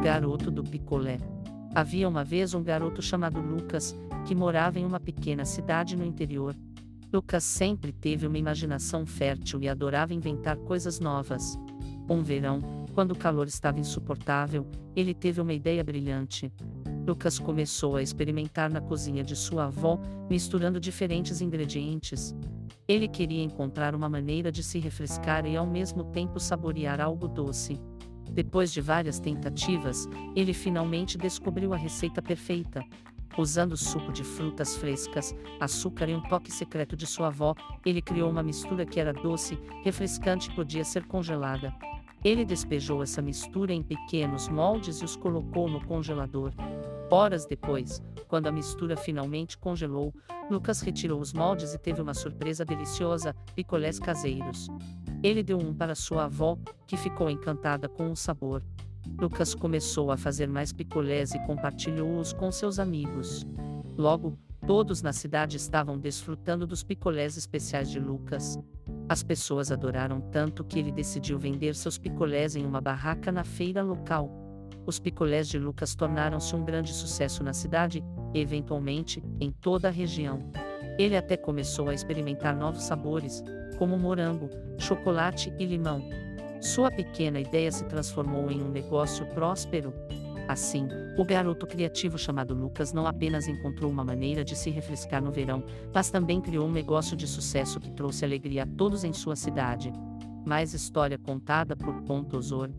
garoto do picolé. Havia uma vez um garoto chamado Lucas, que morava em uma pequena cidade no interior. Lucas sempre teve uma imaginação fértil e adorava inventar coisas novas. Um verão, quando o calor estava insuportável, ele teve uma ideia brilhante. Lucas começou a experimentar na cozinha de sua avó, misturando diferentes ingredientes. Ele queria encontrar uma maneira de se refrescar e ao mesmo tempo saborear algo doce. Depois de várias tentativas, ele finalmente descobriu a receita perfeita. Usando suco de frutas frescas, açúcar e um toque secreto de sua avó, ele criou uma mistura que era doce, refrescante e podia ser congelada. Ele despejou essa mistura em pequenos moldes e os colocou no congelador. Horas depois, quando a mistura finalmente congelou, Lucas retirou os moldes e teve uma surpresa deliciosa: picolés caseiros. Ele deu um para sua avó, que ficou encantada com o sabor. Lucas começou a fazer mais picolés e compartilhou-os com seus amigos. Logo, todos na cidade estavam desfrutando dos picolés especiais de Lucas. As pessoas adoraram tanto que ele decidiu vender seus picolés em uma barraca na feira local. Os picolés de Lucas tornaram-se um grande sucesso na cidade eventualmente, em toda a região. Ele até começou a experimentar novos sabores, como morango, chocolate e limão. Sua pequena ideia se transformou em um negócio próspero. Assim, o garoto criativo chamado Lucas não apenas encontrou uma maneira de se refrescar no verão, mas também criou um negócio de sucesso que trouxe alegria a todos em sua cidade. Mais história contada por Pontosor.